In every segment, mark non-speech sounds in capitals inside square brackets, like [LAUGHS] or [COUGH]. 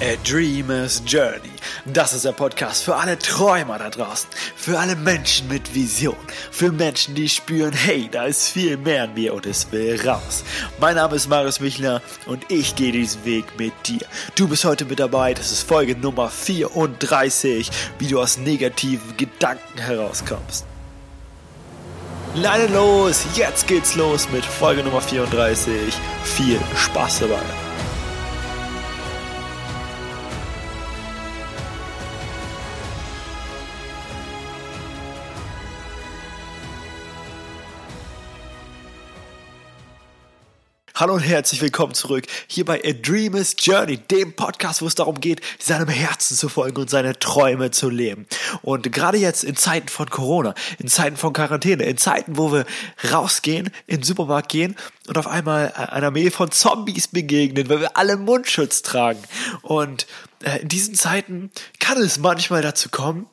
A Dreamer's Journey. Das ist der Podcast für alle Träumer da draußen. Für alle Menschen mit Vision. Für Menschen, die spüren, hey, da ist viel mehr in mir und es will raus. Mein Name ist Marius Michler und ich gehe diesen Weg mit dir. Du bist heute mit dabei. Das ist Folge Nummer 34, wie du aus negativen Gedanken herauskommst. Leine los, jetzt geht's los mit Folge Nummer 34. Viel Spaß dabei. Hallo und herzlich willkommen zurück hier bei A Dreamer's Journey, dem Podcast, wo es darum geht, seinem Herzen zu folgen und seine Träume zu leben. Und gerade jetzt in Zeiten von Corona, in Zeiten von Quarantäne, in Zeiten, wo wir rausgehen, in den Supermarkt gehen und auf einmal einer Armee von Zombies begegnen, weil wir alle Mundschutz tragen. Und äh, in diesen Zeiten kann es manchmal dazu kommen,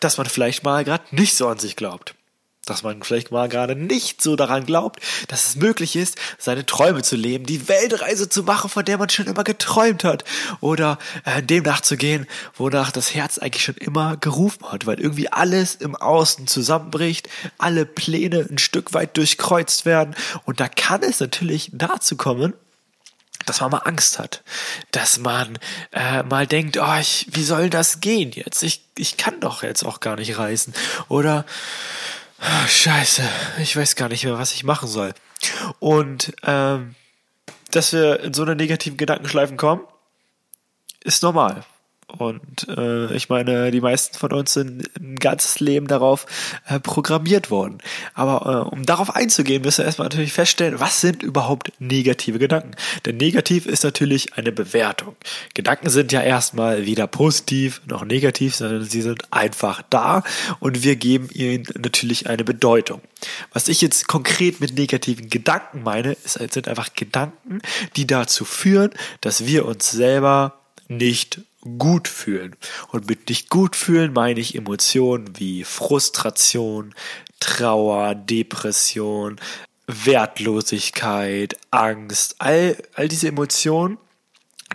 dass man vielleicht mal gerade nicht so an sich glaubt dass man vielleicht mal gerade nicht so daran glaubt, dass es möglich ist, seine Träume zu leben, die Weltreise zu machen, von der man schon immer geträumt hat, oder äh, dem nachzugehen, wonach das Herz eigentlich schon immer gerufen hat, weil irgendwie alles im Außen zusammenbricht, alle Pläne ein Stück weit durchkreuzt werden, und da kann es natürlich dazu kommen, dass man mal Angst hat, dass man äh, mal denkt, oh, ich, wie soll das gehen jetzt? Ich, ich kann doch jetzt auch gar nicht reisen. Oder Ah, scheiße, ich weiß gar nicht mehr, was ich machen soll. Und ähm, dass wir in so eine negativen Gedankenschleifen kommen, ist normal. Und äh, ich meine, die meisten von uns sind ein ganzes Leben darauf äh, programmiert worden. Aber äh, um darauf einzugehen, müssen wir erstmal natürlich feststellen, was sind überhaupt negative Gedanken? Denn negativ ist natürlich eine Bewertung. Gedanken sind ja erstmal weder positiv noch negativ, sondern sie sind einfach da und wir geben ihnen natürlich eine Bedeutung. Was ich jetzt konkret mit negativen Gedanken meine, ist, sind einfach Gedanken, die dazu führen, dass wir uns selber nicht gut fühlen. Und mit nicht gut fühlen meine ich Emotionen wie Frustration, Trauer, Depression, Wertlosigkeit, Angst, all, all diese Emotionen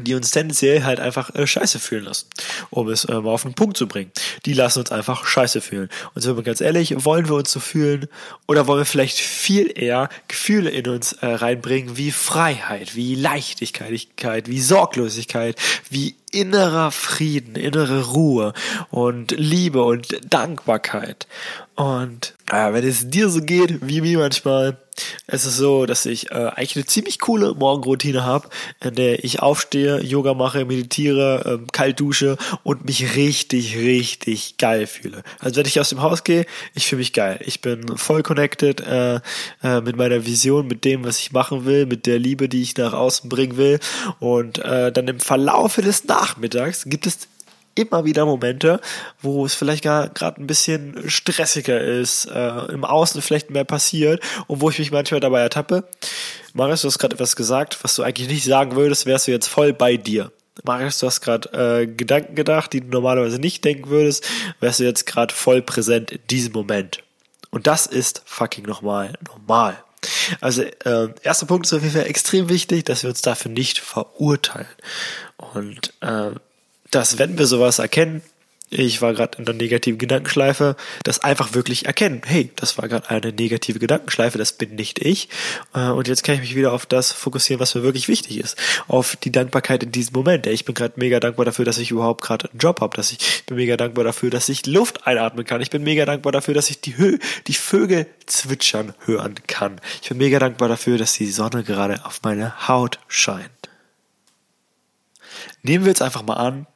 die uns tendenziell halt einfach äh, scheiße fühlen lassen, um es äh, mal auf den Punkt zu bringen. Die lassen uns einfach scheiße fühlen. Und sind wir ganz ehrlich, wollen wir uns so fühlen oder wollen wir vielleicht viel eher Gefühle in uns äh, reinbringen wie Freiheit, wie Leichtigkeit, wie Sorglosigkeit, wie innerer Frieden, innere Ruhe und Liebe und Dankbarkeit. Und äh, wenn es dir so geht wie mir manchmal, es ist so, dass ich äh, eigentlich eine ziemlich coole Morgenroutine habe, in der ich aufstehe, Yoga mache, meditiere, äh, kalt dusche und mich richtig, richtig geil fühle. Also wenn ich aus dem Haus gehe, ich fühle mich geil. Ich bin voll connected äh, äh, mit meiner Vision, mit dem, was ich machen will, mit der Liebe, die ich nach außen bringen will. Und äh, dann im Verlaufe des Nachmittags gibt es immer wieder Momente, wo es vielleicht gerade ein bisschen stressiger ist, äh, im Außen vielleicht mehr passiert und wo ich mich manchmal dabei ertappe. Marius, du hast gerade etwas gesagt, was du eigentlich nicht sagen würdest, wärst du jetzt voll bei dir. Marius, du hast gerade äh, Gedanken gedacht, die du normalerweise nicht denken würdest, wärst du jetzt gerade voll präsent in diesem Moment. Und das ist fucking nochmal normal. Also äh, erster Punkt ist auf jeden Fall extrem wichtig, dass wir uns dafür nicht verurteilen. Und äh, dass wenn wir sowas erkennen, ich war gerade in der negativen Gedankenschleife, das einfach wirklich erkennen. Hey, das war gerade eine negative Gedankenschleife, das bin nicht ich. Äh, und jetzt kann ich mich wieder auf das fokussieren, was mir wirklich wichtig ist. Auf die Dankbarkeit in diesem Moment. Ich bin gerade mega dankbar dafür, dass ich überhaupt gerade einen Job habe. Dass ich, ich bin mega dankbar dafür, dass ich Luft einatmen kann. Ich bin mega dankbar dafür, dass ich die, Hö die Vögel zwitschern hören kann. Ich bin mega dankbar dafür, dass die Sonne gerade auf meine Haut scheint. Nehmen wir jetzt einfach mal an,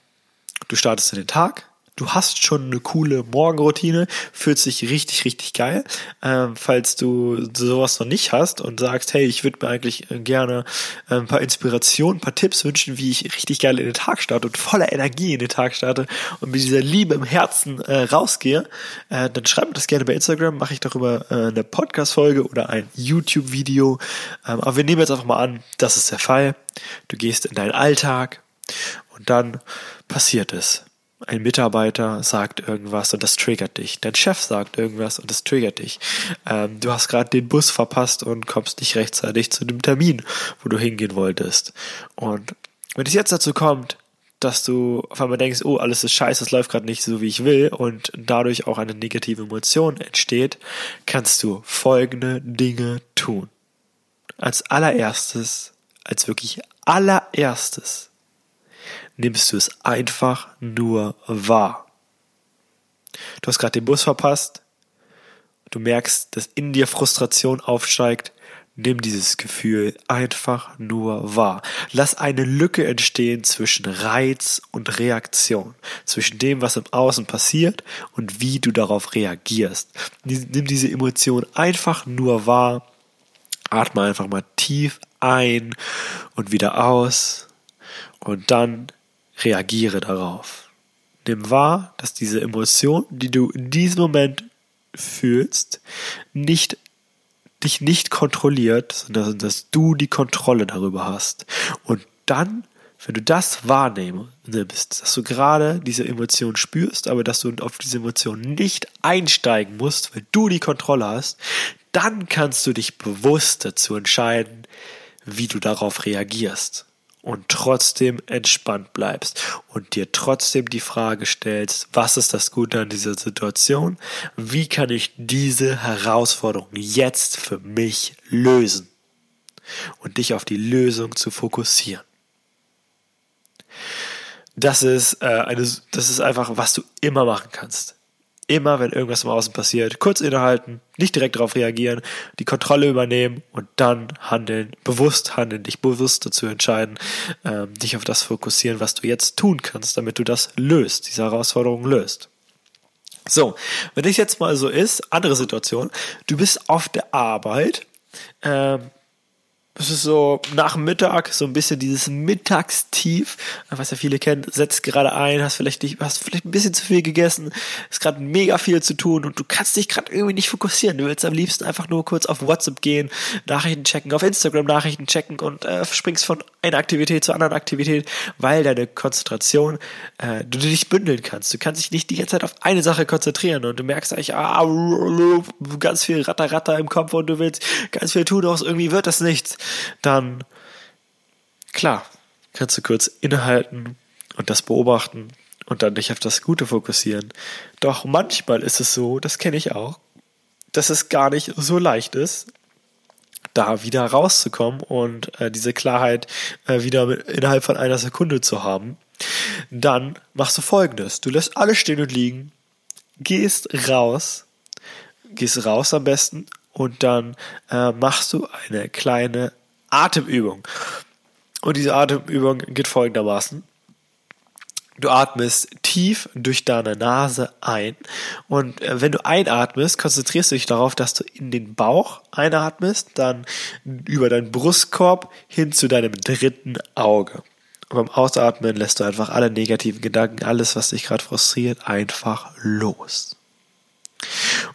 Du startest in den Tag, du hast schon eine coole Morgenroutine, fühlt sich richtig, richtig geil. Ähm, falls du sowas noch nicht hast und sagst, hey, ich würde mir eigentlich äh, gerne äh, ein paar Inspirationen, ein paar Tipps wünschen, wie ich richtig geil in den Tag starte und voller Energie in den Tag starte und mit dieser Liebe im Herzen äh, rausgehe, äh, dann schreib mir das gerne bei Instagram, mache ich darüber äh, eine Podcast-Folge oder ein YouTube-Video. Ähm, aber wir nehmen jetzt einfach mal an, das ist der Fall. Du gehst in deinen Alltag, und dann passiert es. Ein Mitarbeiter sagt irgendwas und das triggert dich. Dein Chef sagt irgendwas und das triggert dich. Ähm, du hast gerade den Bus verpasst und kommst nicht rechtzeitig zu dem Termin, wo du hingehen wolltest. Und wenn es jetzt dazu kommt, dass du auf einmal denkst, oh, alles ist scheiße, es läuft gerade nicht so, wie ich will und dadurch auch eine negative Emotion entsteht, kannst du folgende Dinge tun. Als allererstes, als wirklich allererstes, nimmst du es einfach nur wahr. Du hast gerade den Bus verpasst, du merkst, dass in dir Frustration aufsteigt, nimm dieses Gefühl einfach nur wahr. Lass eine Lücke entstehen zwischen Reiz und Reaktion, zwischen dem, was im Außen passiert und wie du darauf reagierst. Nimm diese Emotion einfach nur wahr, atme einfach mal tief ein und wieder aus und dann reagiere darauf. Nimm wahr, dass diese Emotion, die du in diesem Moment fühlst, nicht dich nicht kontrolliert, sondern dass du die Kontrolle darüber hast. Und dann, wenn du das wahrnimmst, dass du gerade diese Emotion spürst, aber dass du auf diese Emotion nicht einsteigen musst, weil du die Kontrolle hast, dann kannst du dich bewusst dazu entscheiden, wie du darauf reagierst und trotzdem entspannt bleibst und dir trotzdem die Frage stellst, was ist das Gute an dieser Situation? Wie kann ich diese Herausforderung jetzt für mich lösen? Und dich auf die Lösung zu fokussieren. Das ist äh, eine, das ist einfach, was du immer machen kannst immer, wenn irgendwas im Außen passiert, kurz innehalten, nicht direkt darauf reagieren, die Kontrolle übernehmen und dann handeln, bewusst handeln, dich bewusst dazu entscheiden, ähm, dich auf das fokussieren, was du jetzt tun kannst, damit du das löst, diese Herausforderung löst. So, wenn das jetzt mal so ist, andere Situation, du bist auf der Arbeit, ähm, es ist so nach Mittag, so ein bisschen dieses Mittagstief, was ja viele kennen, setzt gerade ein, hast vielleicht nicht, hast vielleicht ein bisschen zu viel gegessen, ist gerade mega viel zu tun und du kannst dich gerade irgendwie nicht fokussieren. Du willst am liebsten einfach nur kurz auf WhatsApp gehen, Nachrichten checken, auf Instagram Nachrichten checken und äh, springst von einer Aktivität zur anderen Aktivität, weil deine Konzentration, äh, du dich bündeln kannst. Du kannst dich nicht die ganze Zeit auf eine Sache konzentrieren und du merkst eigentlich, ah, ganz viel Ratter, Ratter im Kopf und du willst ganz viel tun, doch irgendwie wird das nichts dann klar, kannst du kurz innehalten und das beobachten und dann dich auf das Gute fokussieren. Doch manchmal ist es so, das kenne ich auch, dass es gar nicht so leicht ist, da wieder rauszukommen und äh, diese Klarheit äh, wieder innerhalb von einer Sekunde zu haben. Dann machst du folgendes. Du lässt alles stehen und liegen, gehst raus, gehst raus am besten und dann äh, machst du eine kleine Atemübung. Und diese Atemübung geht folgendermaßen. Du atmest tief durch deine Nase ein und äh, wenn du einatmest, konzentrierst du dich darauf, dass du in den Bauch einatmest, dann über deinen Brustkorb hin zu deinem dritten Auge. Und beim Ausatmen lässt du einfach alle negativen Gedanken, alles, was dich gerade frustriert, einfach los.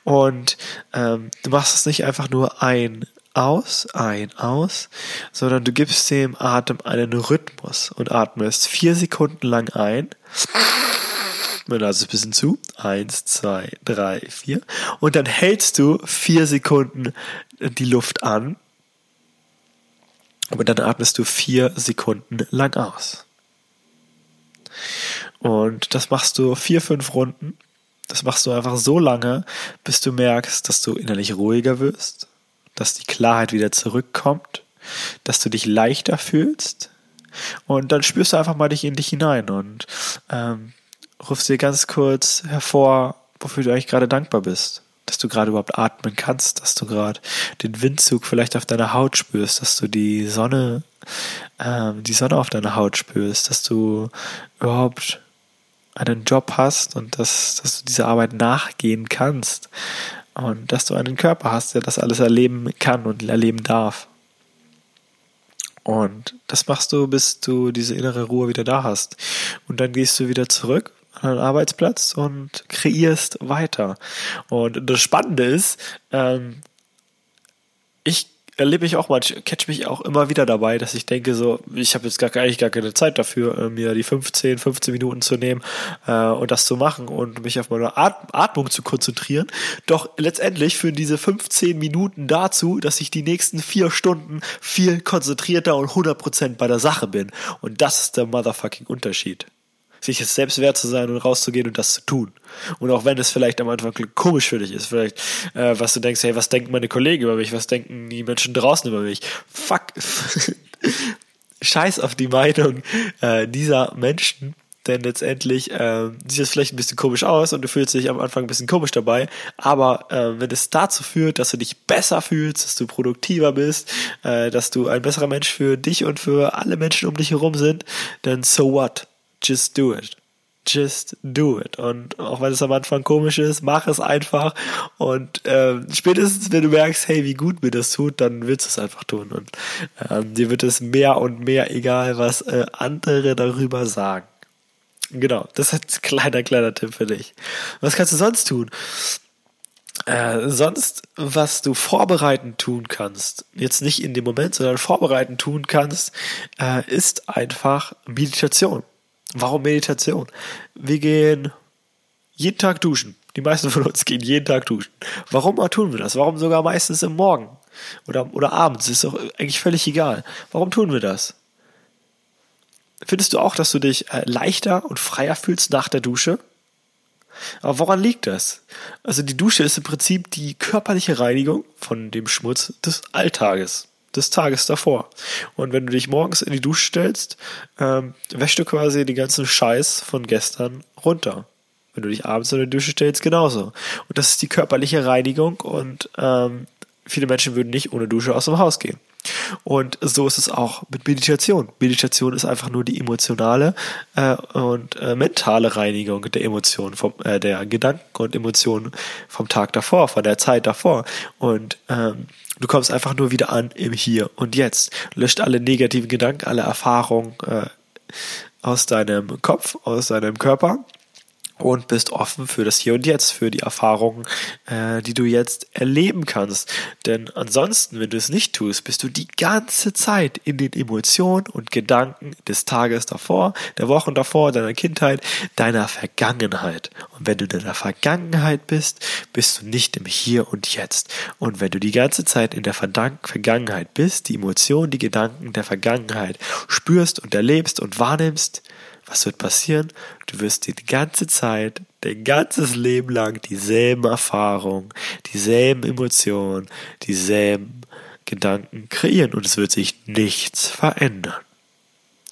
Und ähm, du machst es nicht einfach nur ein aus, ein, aus, sondern du gibst dem Atem einen Rhythmus und atmest vier Sekunden lang ein. Man es ein bisschen zu. Eins, zwei, drei, vier. Und dann hältst du vier Sekunden die Luft an. Und dann atmest du vier Sekunden lang aus. Und das machst du vier, fünf Runden. Das machst du einfach so lange, bis du merkst, dass du innerlich ruhiger wirst, dass die Klarheit wieder zurückkommt, dass du dich leichter fühlst und dann spürst du einfach mal dich in dich hinein und ähm, rufst dir ganz kurz hervor, wofür du eigentlich gerade dankbar bist. Dass du gerade überhaupt atmen kannst, dass du gerade den Windzug vielleicht auf deiner Haut spürst, dass du die Sonne, ähm, die Sonne auf deiner Haut spürst, dass du überhaupt einen Job hast und dass, dass du dieser Arbeit nachgehen kannst und dass du einen Körper hast, der das alles erleben kann und erleben darf. Und das machst du, bis du diese innere Ruhe wieder da hast. Und dann gehst du wieder zurück an den Arbeitsplatz und kreierst weiter. Und das Spannende ist, ähm, ich erlebe ich auch mal, catch mich auch immer wieder dabei, dass ich denke so, ich habe jetzt gar, eigentlich gar keine Zeit dafür, äh, mir die 15, 15 Minuten zu nehmen äh, und das zu machen und mich auf meine Atmung zu konzentrieren. Doch letztendlich führen diese 15 Minuten dazu, dass ich die nächsten vier Stunden viel konzentrierter und 100% bei der Sache bin. Und das ist der motherfucking Unterschied. Sich es selbst wert zu sein und rauszugehen und das zu tun. Und auch wenn es vielleicht am Anfang komisch für dich ist, vielleicht, äh, was du denkst, hey, was denken meine Kollegen über mich, was denken die Menschen draußen über mich? Fuck. [LAUGHS] Scheiß auf die Meinung äh, dieser Menschen, denn letztendlich äh, sieht es vielleicht ein bisschen komisch aus und du fühlst dich am Anfang ein bisschen komisch dabei, aber äh, wenn es dazu führt, dass du dich besser fühlst, dass du produktiver bist, äh, dass du ein besserer Mensch für dich und für alle Menschen um dich herum sind, dann so what? Just do it. Just do it. Und auch wenn es am Anfang komisch ist, mach es einfach. Und äh, spätestens, wenn du merkst, hey, wie gut mir das tut, dann willst du es einfach tun. Und äh, dir wird es mehr und mehr egal, was äh, andere darüber sagen. Genau, das ist ein kleiner, kleiner Tipp für dich. Was kannst du sonst tun? Äh, sonst, was du vorbereitend tun kannst, jetzt nicht in dem Moment, sondern vorbereitend tun kannst, äh, ist einfach Meditation. Warum Meditation? Wir gehen jeden Tag duschen. Die meisten von uns gehen jeden Tag duschen. Warum tun wir das? Warum sogar meistens im Morgen oder, oder abends? Ist doch eigentlich völlig egal. Warum tun wir das? Findest du auch, dass du dich äh, leichter und freier fühlst nach der Dusche? Aber woran liegt das? Also die Dusche ist im Prinzip die körperliche Reinigung von dem Schmutz des Alltages, des Tages davor. Und wenn du dich morgens in die Dusche stellst, ähm, wäschst du quasi den ganzen Scheiß von gestern runter. Wenn du dich abends in die Dusche stellst, genauso. Und das ist die körperliche Reinigung und ähm, viele Menschen würden nicht ohne Dusche aus dem Haus gehen. Und so ist es auch mit Meditation. Meditation ist einfach nur die emotionale äh, und äh, mentale Reinigung der Emotionen, vom, äh, der Gedanken und Emotionen vom Tag davor, von der Zeit davor. Und ähm, du kommst einfach nur wieder an im Hier und Jetzt. Löscht alle negativen Gedanken, alle Erfahrungen äh, aus deinem Kopf, aus deinem Körper und bist offen für das Hier und Jetzt, für die Erfahrungen, äh, die du jetzt erleben kannst. Denn ansonsten, wenn du es nicht tust, bist du die ganze Zeit in den Emotionen und Gedanken des Tages davor, der Wochen davor, deiner Kindheit, deiner Vergangenheit. Und wenn du in deiner Vergangenheit bist, bist du nicht im Hier und Jetzt. Und wenn du die ganze Zeit in der Vergangenheit bist, die Emotionen, die Gedanken der Vergangenheit spürst und erlebst und wahrnimmst, was wird passieren? Du wirst die ganze Zeit, dein ganzes Leben lang dieselben Erfahrungen, dieselben Emotionen, dieselben Gedanken kreieren und es wird sich nichts verändern.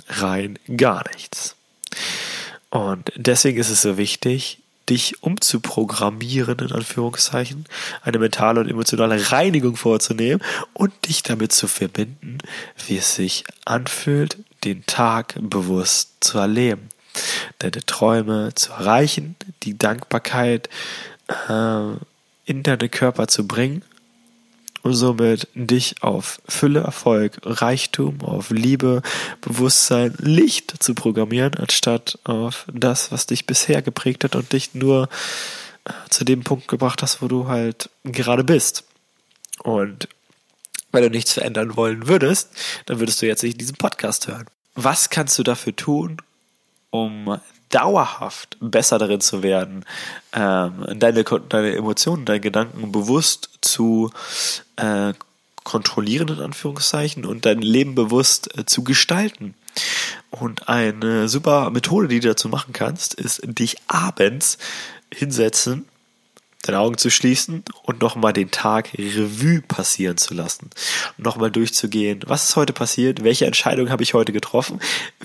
Rein gar nichts. Und deswegen ist es so wichtig, dich umzuprogrammieren, in Anführungszeichen, eine mentale und emotionale Reinigung vorzunehmen und dich damit zu verbinden, wie es sich anfühlt, den Tag bewusst zu erleben, deine Träume zu erreichen, die Dankbarkeit äh, in deinen Körper zu bringen und somit dich auf Fülle, Erfolg, Reichtum, auf Liebe, Bewusstsein, Licht zu programmieren, anstatt auf das, was dich bisher geprägt hat und dich nur äh, zu dem Punkt gebracht hast, wo du halt gerade bist. Und wenn du nichts verändern wollen würdest, dann würdest du jetzt nicht diesen Podcast hören. Was kannst du dafür tun, um dauerhaft besser darin zu werden, ähm, deine, deine Emotionen, deine Gedanken bewusst zu äh, kontrollieren, in Anführungszeichen, und dein Leben bewusst äh, zu gestalten. Und eine super Methode, die du dazu machen kannst, ist dich abends hinsetzen deine Augen zu schließen und nochmal den Tag Revue passieren zu lassen. Nochmal durchzugehen, was ist heute passiert, welche Entscheidung habe ich heute getroffen,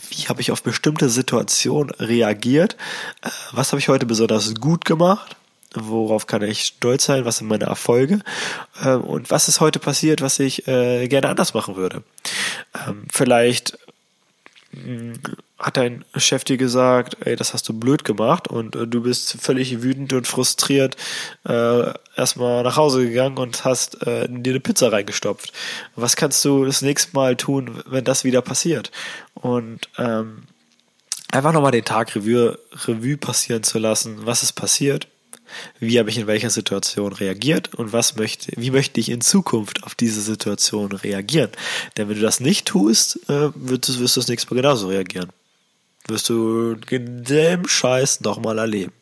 wie habe ich auf bestimmte Situationen reagiert, äh, was habe ich heute besonders gut gemacht, worauf kann ich stolz sein, was sind meine Erfolge? Äh, und was ist heute passiert, was ich äh, gerne anders machen würde. Ähm, vielleicht hat dein Chef dir gesagt, ey, das hast du blöd gemacht und äh, du bist völlig wütend und frustriert äh, erstmal nach Hause gegangen und hast äh, dir eine Pizza reingestopft. Was kannst du das nächste Mal tun, wenn das wieder passiert? Und ähm, einfach nochmal den Tag Revue, Revue passieren zu lassen, was ist passiert, wie habe ich in welcher Situation reagiert und was möchte, wie möchte ich in Zukunft auf diese Situation reagieren? Denn wenn du das nicht tust, äh, wirst, du, wirst du das nächste Mal genauso reagieren. Wirst du denselben Scheiß nochmal erleben.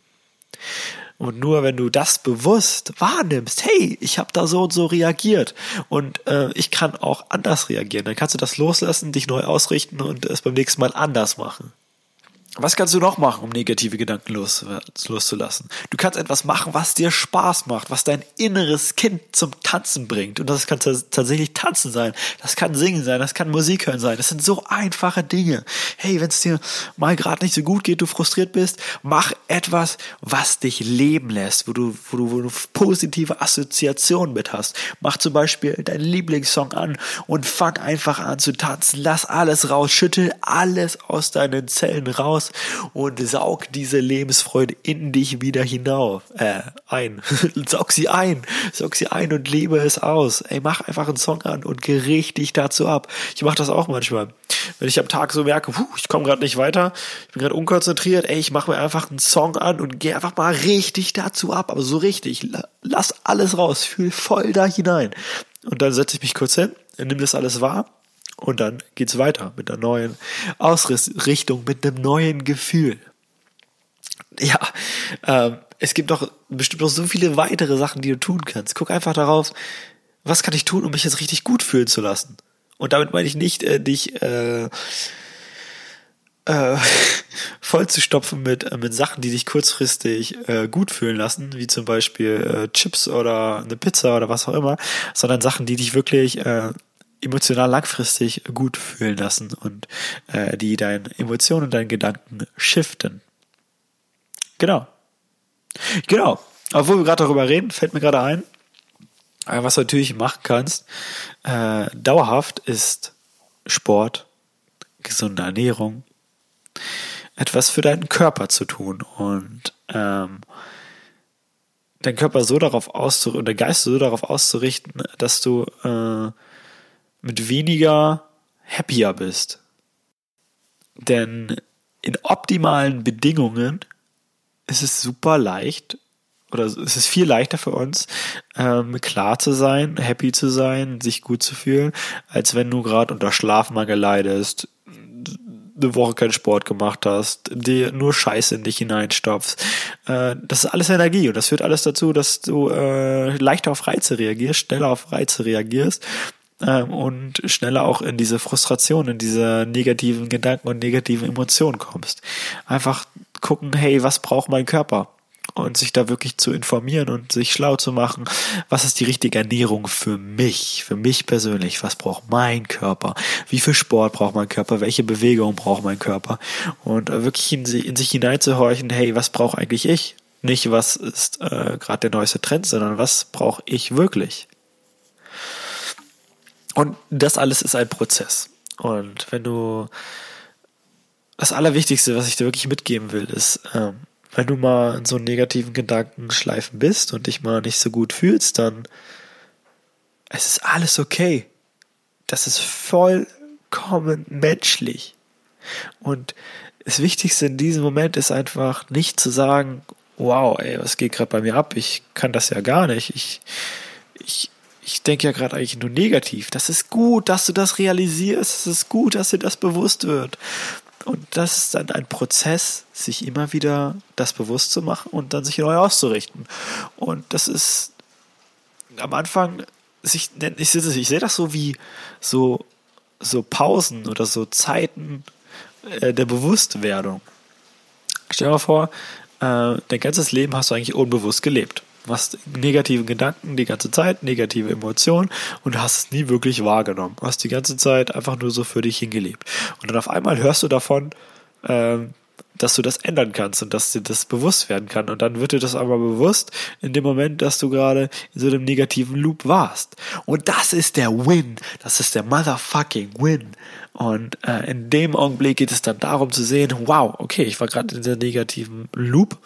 Und nur wenn du das bewusst wahrnimmst, hey, ich habe da so und so reagiert und äh, ich kann auch anders reagieren, dann kannst du das loslassen, dich neu ausrichten und es beim nächsten Mal anders machen. Was kannst du noch machen, um negative Gedanken los, loszulassen? Du kannst etwas machen, was dir Spaß macht, was dein inneres Kind zum Tanzen bringt. Und das kann tatsächlich Tanzen sein, das kann Singen sein, das kann Musik hören sein. Das sind so einfache Dinge. Hey, wenn es dir mal gerade nicht so gut geht, du frustriert bist, mach etwas, was dich leben lässt, wo du, wo du, wo du positive Assoziationen mit hast. Mach zum Beispiel deinen Lieblingssong an und fang einfach an zu tanzen. Lass alles raus, schüttel alles aus deinen Zellen raus und saug diese Lebensfreude in dich wieder hinauf, äh, ein. [LAUGHS] saug sie ein, saug sie ein und lebe es aus. Ey, mach einfach einen Song an und geh richtig dazu ab. Ich mach das auch manchmal. Wenn ich am Tag so merke, puh, ich komme gerade nicht weiter, ich bin gerade unkonzentriert, ey, ich mache mir einfach einen Song an und geh einfach mal richtig dazu ab, aber so richtig. Lass alles raus, fühl voll da hinein. Und dann setze ich mich kurz hin, nimm das alles wahr und dann geht's weiter mit einer neuen Ausrichtung, mit einem neuen Gefühl. Ja, ähm, es gibt doch bestimmt noch so viele weitere Sachen, die du tun kannst. Guck einfach darauf, was kann ich tun, um mich jetzt richtig gut fühlen zu lassen. Und damit meine ich nicht, äh, dich äh, äh, [LAUGHS] voll zu stopfen mit, äh, mit Sachen, die dich kurzfristig äh, gut fühlen lassen, wie zum Beispiel äh, Chips oder eine Pizza oder was auch immer, sondern Sachen, die dich wirklich äh, emotional langfristig gut fühlen lassen und äh, die deine Emotionen und deinen Gedanken shiften. Genau. Genau. Obwohl wir gerade darüber reden, fällt mir gerade ein, äh, was du natürlich machen kannst, äh, dauerhaft ist Sport, gesunde Ernährung, etwas für deinen Körper zu tun und ähm, deinen Körper so darauf auszurichten, oder Geist so darauf auszurichten, dass du äh, mit weniger happier bist. Denn in optimalen Bedingungen ist es super leicht oder es ist viel leichter für uns, ähm, klar zu sein, happy zu sein, sich gut zu fühlen, als wenn du gerade unter Schlafmangel leidest, eine Woche keinen Sport gemacht hast, dir nur Scheiße in dich hineinstopfst. Äh, das ist alles Energie und das führt alles dazu, dass du äh, leichter auf Reize reagierst, schneller auf Reize reagierst ähm, und schneller auch in diese Frustration, in diese negativen Gedanken und negativen Emotionen kommst. Einfach gucken, hey, was braucht mein Körper? Und sich da wirklich zu informieren und sich schlau zu machen, was ist die richtige Ernährung für mich, für mich persönlich, was braucht mein Körper, wie viel Sport braucht mein Körper, welche Bewegung braucht mein Körper und wirklich in, in sich hineinzuhorchen, hey, was brauche eigentlich ich? Nicht, was ist äh, gerade der neueste Trend, sondern was brauche ich wirklich? Und das alles ist ein Prozess. Und wenn du das Allerwichtigste, was ich dir wirklich mitgeben will, ist, ähm, wenn du mal in so negativen Gedankenschleifen bist und dich mal nicht so gut fühlst, dann es ist alles okay. Das ist vollkommen menschlich. Und das Wichtigste in diesem Moment ist einfach nicht zu sagen, wow, ey, was geht gerade bei mir ab? Ich kann das ja gar nicht. Ich, ich, ich denke ja gerade eigentlich nur negativ. Das ist gut, dass du das realisierst. Es ist gut, dass dir das bewusst wird. Und das ist dann ein Prozess, sich immer wieder das bewusst zu machen und dann sich neu auszurichten. Und das ist am Anfang, ich, ich, ich sehe das so wie so, so Pausen oder so Zeiten äh, der Bewusstwerdung. Stell dir mal vor, äh, dein ganzes Leben hast du eigentlich unbewusst gelebt hast negative Gedanken die ganze Zeit, negative Emotionen und hast es nie wirklich wahrgenommen. Du hast die ganze Zeit einfach nur so für dich hingelebt. Und dann auf einmal hörst du davon, ähm, dass du das ändern kannst und dass dir das bewusst werden kann. Und dann wird dir das aber bewusst in dem Moment, dass du gerade in so einem negativen Loop warst. Und das ist der Win. Das ist der motherfucking Win. Und äh, in dem Augenblick geht es dann darum zu sehen, wow, okay, ich war gerade in dieser negativen Loop.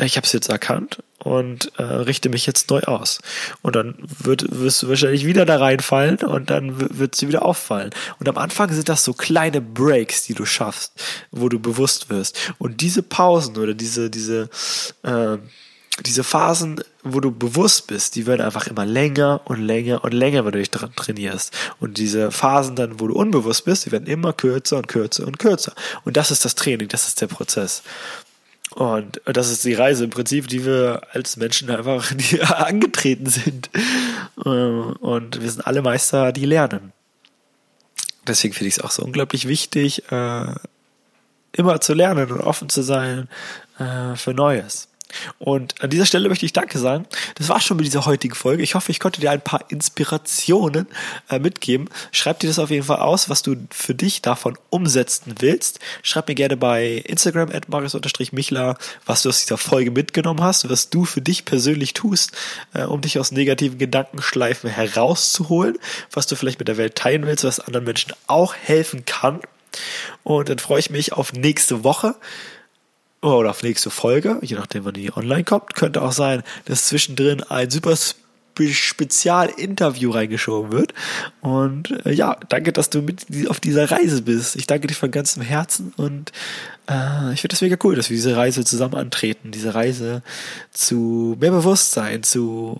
Ich habe es jetzt erkannt und äh, richte mich jetzt neu aus. Und dann wird, wirst du wahrscheinlich wieder da reinfallen und dann wird sie wieder auffallen. Und am Anfang sind das so kleine Breaks, die du schaffst, wo du bewusst wirst. Und diese Pausen oder diese, diese, äh, diese Phasen, wo du bewusst bist, die werden einfach immer länger und länger und länger, wenn du dich dran trainierst. Und diese Phasen dann, wo du unbewusst bist, die werden immer kürzer und kürzer und kürzer. Und das ist das Training, das ist der Prozess. Und das ist die Reise im Prinzip, die wir als Menschen einfach [LAUGHS] angetreten sind. Äh, und wir sind alle Meister, die lernen. Deswegen finde ich es auch so unglaublich wichtig, äh, immer zu lernen und offen zu sein äh, für Neues. Und an dieser Stelle möchte ich Danke sagen. Das war schon mit dieser heutigen Folge. Ich hoffe, ich konnte dir ein paar Inspirationen äh, mitgeben. Schreib dir das auf jeden Fall aus, was du für dich davon umsetzen willst. Schreib mir gerne bei Instagram at michler was du aus dieser Folge mitgenommen hast, was du für dich persönlich tust, äh, um dich aus negativen Gedankenschleifen herauszuholen, was du vielleicht mit der Welt teilen willst, was anderen Menschen auch helfen kann. Und dann freue ich mich auf nächste Woche oder auf nächste Folge, je nachdem, wann die online kommt. Könnte auch sein, dass zwischendrin ein super Spezialinterview reingeschoben wird. Und äh, ja, danke, dass du mit auf dieser Reise bist. Ich danke dir von ganzem Herzen und äh, ich finde das mega cool, dass wir diese Reise zusammen antreten. Diese Reise zu mehr Bewusstsein, zu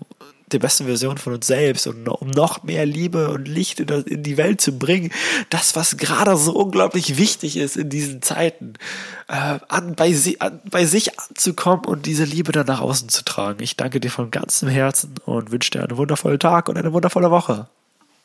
der besten Version von uns selbst und um noch mehr Liebe und Licht in die Welt zu bringen. Das, was gerade so unglaublich wichtig ist in diesen Zeiten, äh, an, bei, an, bei sich anzukommen und diese Liebe dann nach außen zu tragen. Ich danke dir von ganzem Herzen und wünsche dir einen wundervollen Tag und eine wundervolle Woche.